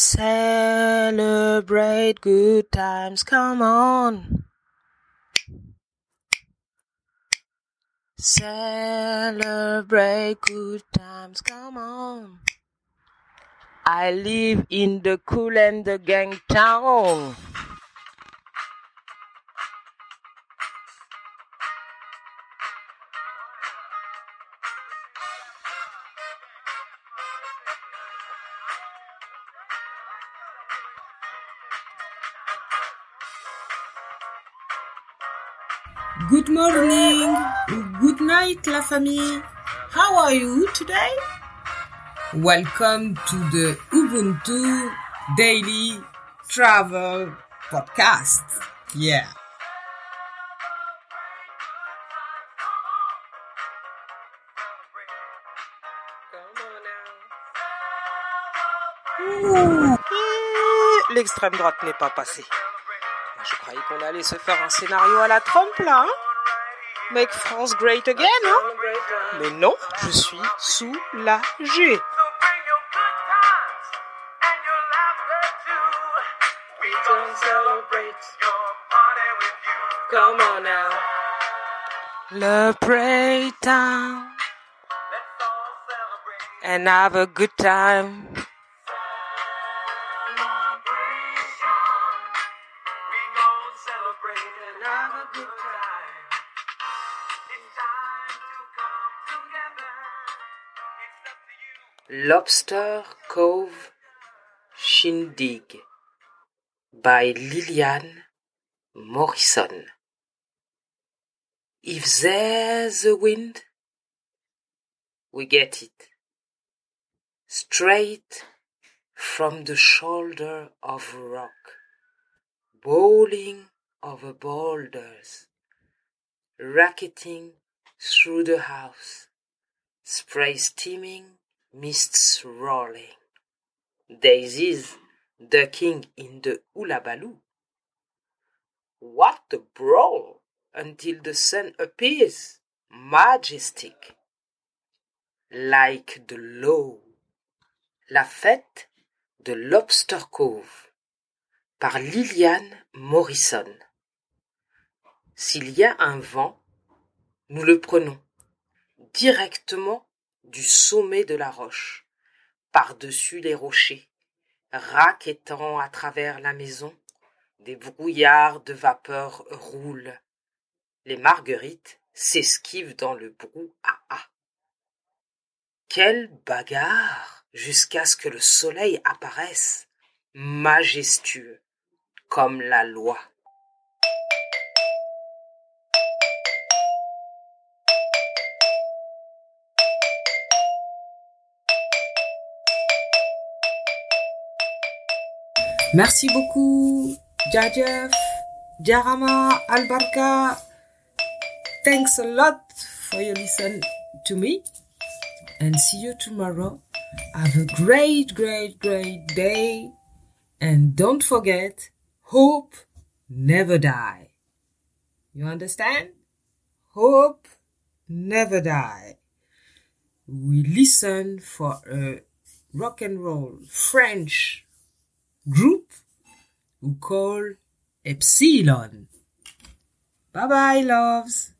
Celebrate good times, come on. Celebrate good times, come on. I live in the Kool and the Gang town. Good morning, good night la famille. How are you today? Welcome to the Ubuntu Daily Travel Podcast. Yeah. L'extrême droite n'est pas passée. Je croyais qu'on allait se faire un scénario à la Trump là, hein Make France great again, hein Mais non, je suis soulagée. Come on now. Le pray time and have a good time. Lobster Cove Shindig by Lillian Morrison. If there's a wind, we get it. Straight from the shoulder of rock, bowling over boulders, racketing through the house, spray steaming, mists rolling, daisies ducking in the hullabaloo. What a brawl until the sun appears, majestic, like the law. La fête de Lobster Cove par Liliane Morrison. S'il y a un vent, nous le prenons directement du sommet de la roche, par-dessus les rochers, raquettant à travers la maison, des brouillards de vapeur roulent. Les marguerites s'esquivent dans le brouhaha. Quelle bagarre jusqu'à ce que le soleil apparaisse, majestueux comme la loi. Merci beaucoup, Jajef, Jarama, Albarka. Thanks a lot for your listen to me and see you tomorrow. Have a great, great, great day. And don't forget, hope never die. You understand? Hope never die. We listen for a rock and roll French group who call Epsilon. Bye bye, loves.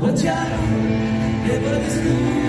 Rodeado, levando escuro.